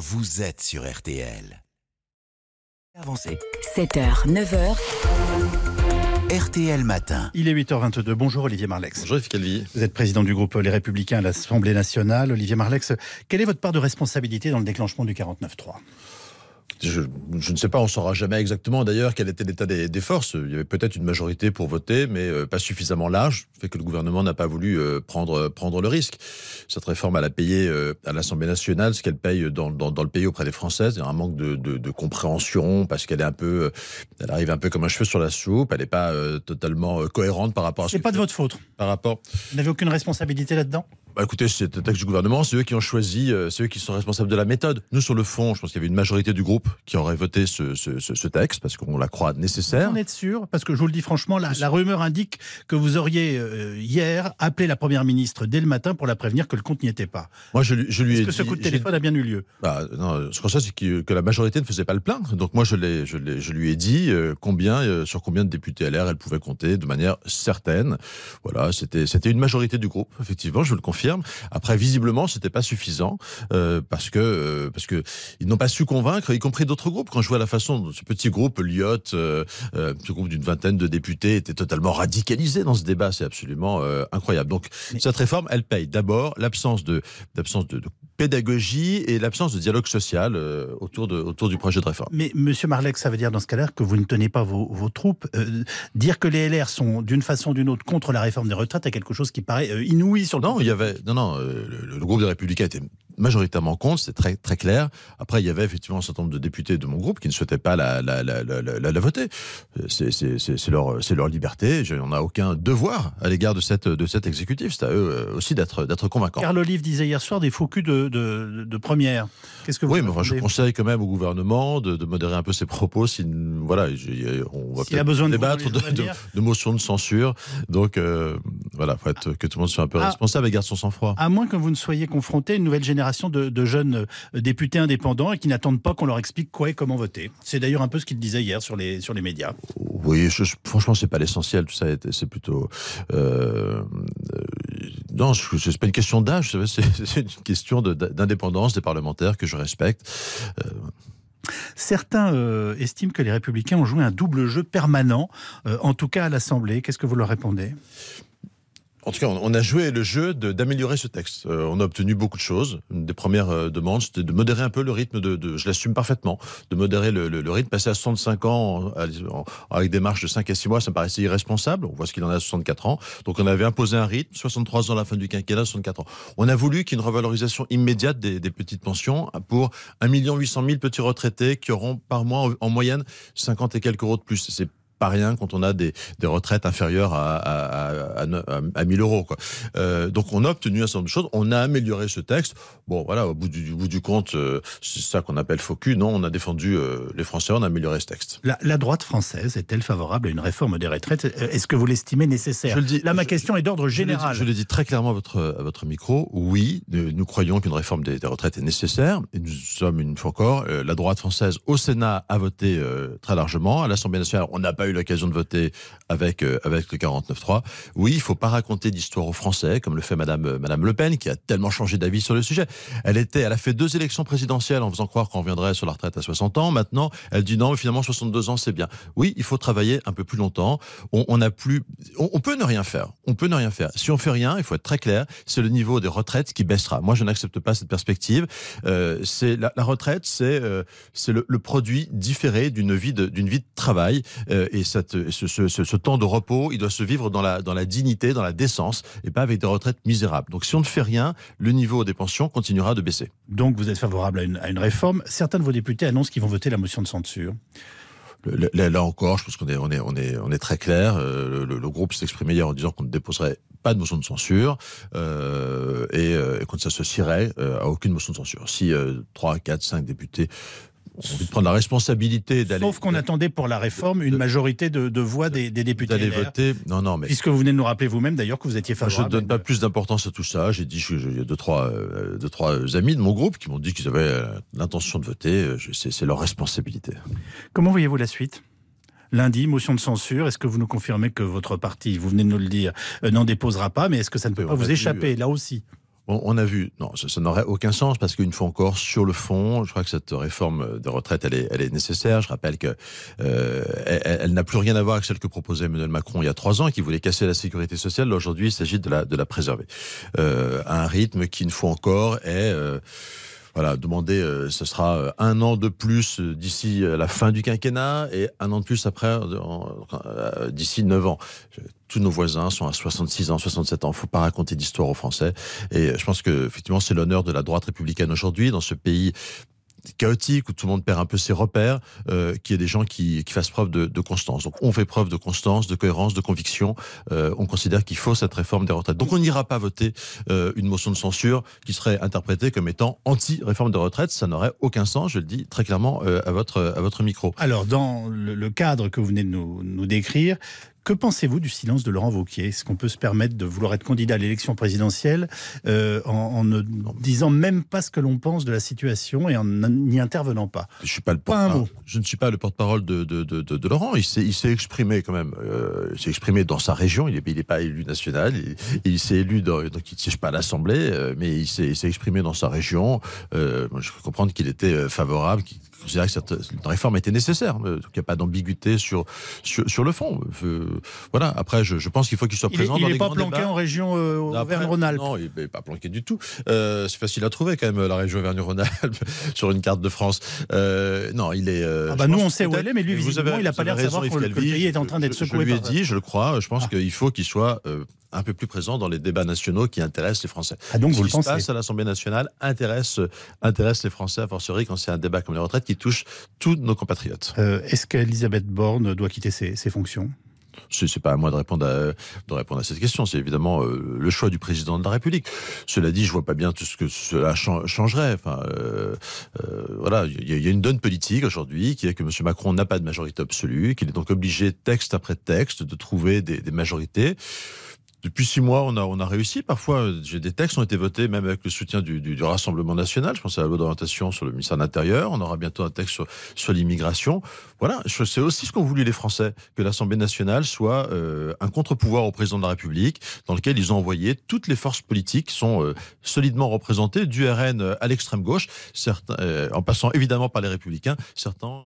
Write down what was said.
vous êtes sur RTL. Avancez. 7h, 9h, RTL Matin. Il est 8h22. Bonjour Olivier Marlex. Bonjour Yves Calvi. Vous êtes président du groupe Les Républicains à l'Assemblée nationale. Olivier Marlex, quelle est votre part de responsabilité dans le déclenchement du 49-3 je, je, ne sais pas, on ne saura jamais exactement d'ailleurs quel était l'état des, des, forces. Il y avait peut-être une majorité pour voter, mais euh, pas suffisamment large, fait que le gouvernement n'a pas voulu euh, prendre, prendre le risque. Cette réforme, elle a payé euh, à l'Assemblée nationale ce qu'elle paye dans, dans, dans, le pays auprès des Françaises. Il y a un manque de, de, de compréhension parce qu'elle est un peu, euh, elle arrive un peu comme un cheveu sur la soupe. Elle n'est pas euh, totalement cohérente par rapport à. C'est pas de votre faute. Par rapport. Vous n'avez aucune responsabilité là-dedans? Bah écoutez, c'est le texte du gouvernement, c'est eux qui ont choisi, euh, c'est eux qui sont responsables de la méthode. Nous, sur le fond, je pense qu'il y avait une majorité du groupe qui aurait voté ce, ce, ce, texte parce qu'on la croit nécessaire. Vous en êtes sûr Parce que je vous le dis franchement, la, la rumeur indique que vous auriez euh, hier appelé la première ministre dès le matin pour la prévenir que le compte n'y était pas. Moi, je, je lui ai Est-ce que ce coup de téléphone a bien eu lieu? Bah, non, Ce qu'on sait, c'est que, que, la majorité ne faisait pas le plein. Donc moi, je, l'ai, je, l'ai, je lui ai dit euh, combien, euh, sur combien de députés LR elle pouvait compter de manière certaine. Voilà, c'était, c'était une majorité du groupe, effectivement, je le confirme. Après, visiblement, c'était pas suffisant euh, parce que euh, parce que ils n'ont pas su convaincre, y compris d'autres groupes. Quand je vois la façon dont ce petit groupe Lyot, euh, ce groupe d'une vingtaine de députés, était totalement radicalisé dans ce débat, c'est absolument incroyable. Donc Mais... cette réforme, elle paye d'abord l'absence de d'absence de, de pédagogie et l'absence de dialogue social euh, autour, de, autour du projet de réforme. Mais Monsieur Marlec, ça veut dire dans ce cas-là que vous ne tenez pas vos, vos troupes. Euh, dire que les LR sont d'une façon ou d'une autre contre la réforme des retraites est quelque chose qui paraît euh, inouï sur le. Non, il y avait non non le, le, groupe des Républicains était majoritairement contre, c'est très très clair. Après, il y avait effectivement un certain nombre de députés de mon groupe qui ne souhaitaient pas la, la, la, la, la, voter. C'est leur, leur liberté. On n'a aucun devoir à l'égard de cette, de cet exécutif. C'est à eux aussi d'être convaincants. Carl Olive disait hier soir des faux culs de, de, de première. Qu'est-ce que vous Oui, mais enfin, je conseille quand même au gouvernement de, de modérer un peu ses propos. Si, voilà, on va peut a besoin débattre de, de, de, motions de censure. Donc, euh, voilà, faut être, que tout le monde soit un peu ah, responsable et garde son sang-froid. À moins que vous ne soyez confronté à une nouvelle génération de, de, jeunes députés indépendants et qui n'attendent pas qu'on leur explique quoi et comment voter. C'est d'ailleurs un peu ce qu'il disait hier sur les, sur les médias. Oui, je, franchement, c'est pas l'essentiel. Tout ça, c'est plutôt. Euh, non, c'est pas une question d'âge, c'est une question d'indépendance des parlementaires que je respecte. Euh, Certains euh, estiment que les républicains ont joué un double jeu permanent, euh, en tout cas à l'Assemblée. Qu'est-ce que vous leur répondez? En tout cas, on a joué le jeu d'améliorer ce texte. Euh, on a obtenu beaucoup de choses. Une des premières euh, demandes, c'était de modérer un peu le rythme de, de je l'assume parfaitement, de modérer le, le, le, rythme. Passer à 65 ans avec des marches de 5 à 6 mois, ça me paraissait irresponsable. On voit ce qu'il en a à 64 ans. Donc on avait imposé un rythme, 63 ans à la fin du quinquennat, 64 ans. On a voulu qu'il y ait une revalorisation immédiate des, des petites pensions pour 1 800 000 petits retraités qui auront par mois en, en moyenne 50 et quelques euros de plus. Pas rien quand on a des, des retraites inférieures à, à, à, à, à 1000 euros. Quoi. Euh, donc on a obtenu un certain nombre de choses, on a amélioré ce texte. Bon voilà, au bout du, au bout du compte, euh, c'est ça qu'on appelle faux cul. Non, on a défendu euh, les Français, on a amélioré ce texte. La, la droite française est-elle favorable à une réforme des retraites? Est-ce que vous l'estimez nécessaire? Je le dis, Là, ma je, question est d'ordre général. Je, le dis très clairement à votre, à votre micro. Oui, nous, nous croyons qu'une réforme des, des, retraites est nécessaire. Et nous sommes, une fois encore, la droite française au Sénat a voté très largement. À l'Assemblée nationale, on n'a pas eu l'occasion de voter avec, euh, avec le 49-3. Oui, il faut pas raconter d'histoire aux Français, comme le fait Madame, Madame Le Pen, qui a tellement changé d'avis sur le sujet. Elle était, elle a fait deux élections présidentielles en faisant croire qu'on reviendrait sur la retraite à 60 ans. Maintenant, elle dit non, mais finalement, 62 ans, c'est bien. Oui, il faut travailler un peu plus longtemps. On, on a plus, on, peut ne rien faire. On peut ne rien faire. Si on fait rien, il faut être très clair, c'est le niveau des retraites qui baissera. Moi, je n'accepte pas cette perspective. Euh, la, retraite, c'est euh, c'est le, produit différé d'une vie d'une vie de travail euh, et cette ce, ce, ce, temps de repos, il doit se vivre dans la, dans la dignité, dans la décence, et pas avec des retraites misérables. Donc si on ne fait rien, le niveau des pensions continuera de baisser. Donc vous êtes favorable à une, à une réforme. Certains de vos députés annoncent qu'ils vont voter la motion de censure. Là, là, encore, je pense qu'on est, on est, on est, on est très clair. Euh, le, le, groupe s'est exprimé hier en disant qu'on ne déposerait pas de motion de censure euh, et, euh, et qu'on ne s'associerait euh, à aucune motion de censure. Si 3, 4, 5 députés envie de prendre la responsabilité d'aller. Sauf qu'on attendait pour la réforme une majorité de, de voix des, des députés. D'aller voter. Non, non, mais. Puisque vous venez de nous rappeler vous-même d'ailleurs que vous étiez favorable. Je ne donne pas plus d'importance à tout ça. J'ai dit, il y a deux trois, euh, deux, trois amis de mon groupe qui m'ont dit qu'ils avaient euh, l'intention de voter. C'est leur responsabilité. Comment voyez-vous la suite? Lundi, motion de censure. Est-ce que vous nous confirmez que votre parti, vous venez de nous le dire, euh, n'en déposera pas Mais est-ce que ça ne peut pas vous échapper, là aussi? On, a vu, non, ça, n'aurait aucun sens parce qu'une fois encore, sur le fond, je crois que cette réforme des retraites, elle est, elle est nécessaire. Je rappelle que euh, elle, n'a plus rien à voir avec celle que proposait Emmanuel Macron il y a trois ans, qui voulait casser la sécurité sociale. Aujourd'hui, il s'agit de la, de la préserver euh, à un rythme qui, une fois encore, est euh, voilà, demander, euh, ce sera euh, un an de plus euh, d'ici la fin du quinquennat et un an de plus après, d'ici neuf ans tous nos voisins sont à 66 ans, 67 ans. Faut pas raconter d'histoire aux Français. Et je pense que effectivement, c'est l'honneur de la droite républicaine aujourd'hui dans ce pays chaotique où tout le monde perd un peu ses repères, euh, qu'il y ait des gens qui, qui fassent preuve de, de, constance. Donc on fait preuve de constance, de cohérence, de conviction. Euh, on considère qu'il faut cette réforme des retraites. Donc on n'ira pas voter euh, une motion de censure qui serait interprétée comme étant anti-réforme des retraites. Ça n'aurait aucun sens, je le dis très clairement à, votre, à votre micro. Alors dans le, le cadre que vous venez de nous, nous décrire, que pensez-vous du silence de Laurent Wauquiez? Est-ce qu'on peut se permettre de vouloir être candidat à l'élection présidentielle euh, en, ne disant même pas ce que l'on pense de la situation et en n'y intervenant pas? Je suis pas le Je ne suis pas le porte-parole de, de, de, de, Laurent. Il s'est, exprimé quand même. Euh, il s'est exprimé dans sa région. Il n'est il est pas élu national. Il, il s'est élu dans, donc il ne siège pas à l'Assemblée, euh, mais il s'est, exprimé dans sa région. Euh, je peux comprendre qu'il était favorable, qu'il considérait que cette réforme était nécessaire. Donc il n'y a pas d'ambiguïté sur, sur, sur le fond. Euh, voilà. Après, je, je pense qu'il faut qu'il soit présent il dans les Il n'est pas planqué en région euh, Auvergne-Rhône-Alpes. Non, il n'est pas planqué du tout. Euh, c'est facile à trouver quand même la région Auvergne-Rhône-Alpes sur une carte de France. Euh, non, il est. Euh, ah bah nous on sait où elle est, mais lui visiblement il n'a pas l'air de savoir que le pays est en train d'être secoué. Je lui ai dit, je le crois. Je pense ah. qu'il faut qu'il soit euh, un peu plus présent dans les débats nationaux qui intéressent les Français. Ah donc Ce vous qui le pensez se passe à l'Assemblée nationale intéresse, intéresse les Français, a fortiori quand c'est un débat comme les retraites qui touche tous nos compatriotes. Euh, Est-ce qu'Elisabeth Borne doit quitter ses, ses fonctions? C'est pas à moi de répondre à, de répondre à cette question. C'est évidemment euh, le choix du président de la République. Cela dit, je vois pas bien tout ce que cela changerait. Enfin, euh, euh, voilà, il y, y, a une donne politique aujourd'hui qui est que M. Macron n'a pas de majorité absolue, qu'il est donc obligé, texte après texte, de trouver des, des majorités. Depuis six mois, on a, on a réussi. Parfois, des textes ont été votés, même avec le soutien du, du, du Rassemblement national. Je pense à la loi d'orientation sur le ministère de l'Intérieur. On aura bientôt un texte sur, sur l'immigration. Voilà, c'est aussi ce qu'ont voulu les Français, que l'Assemblée nationale soit euh, un contre-pouvoir au président de la République, dans lequel ils ont envoyé toutes les forces politiques qui sont euh, solidement représentées, du RN à l'extrême gauche, certains, euh, en passant évidemment par les Républicains, certains.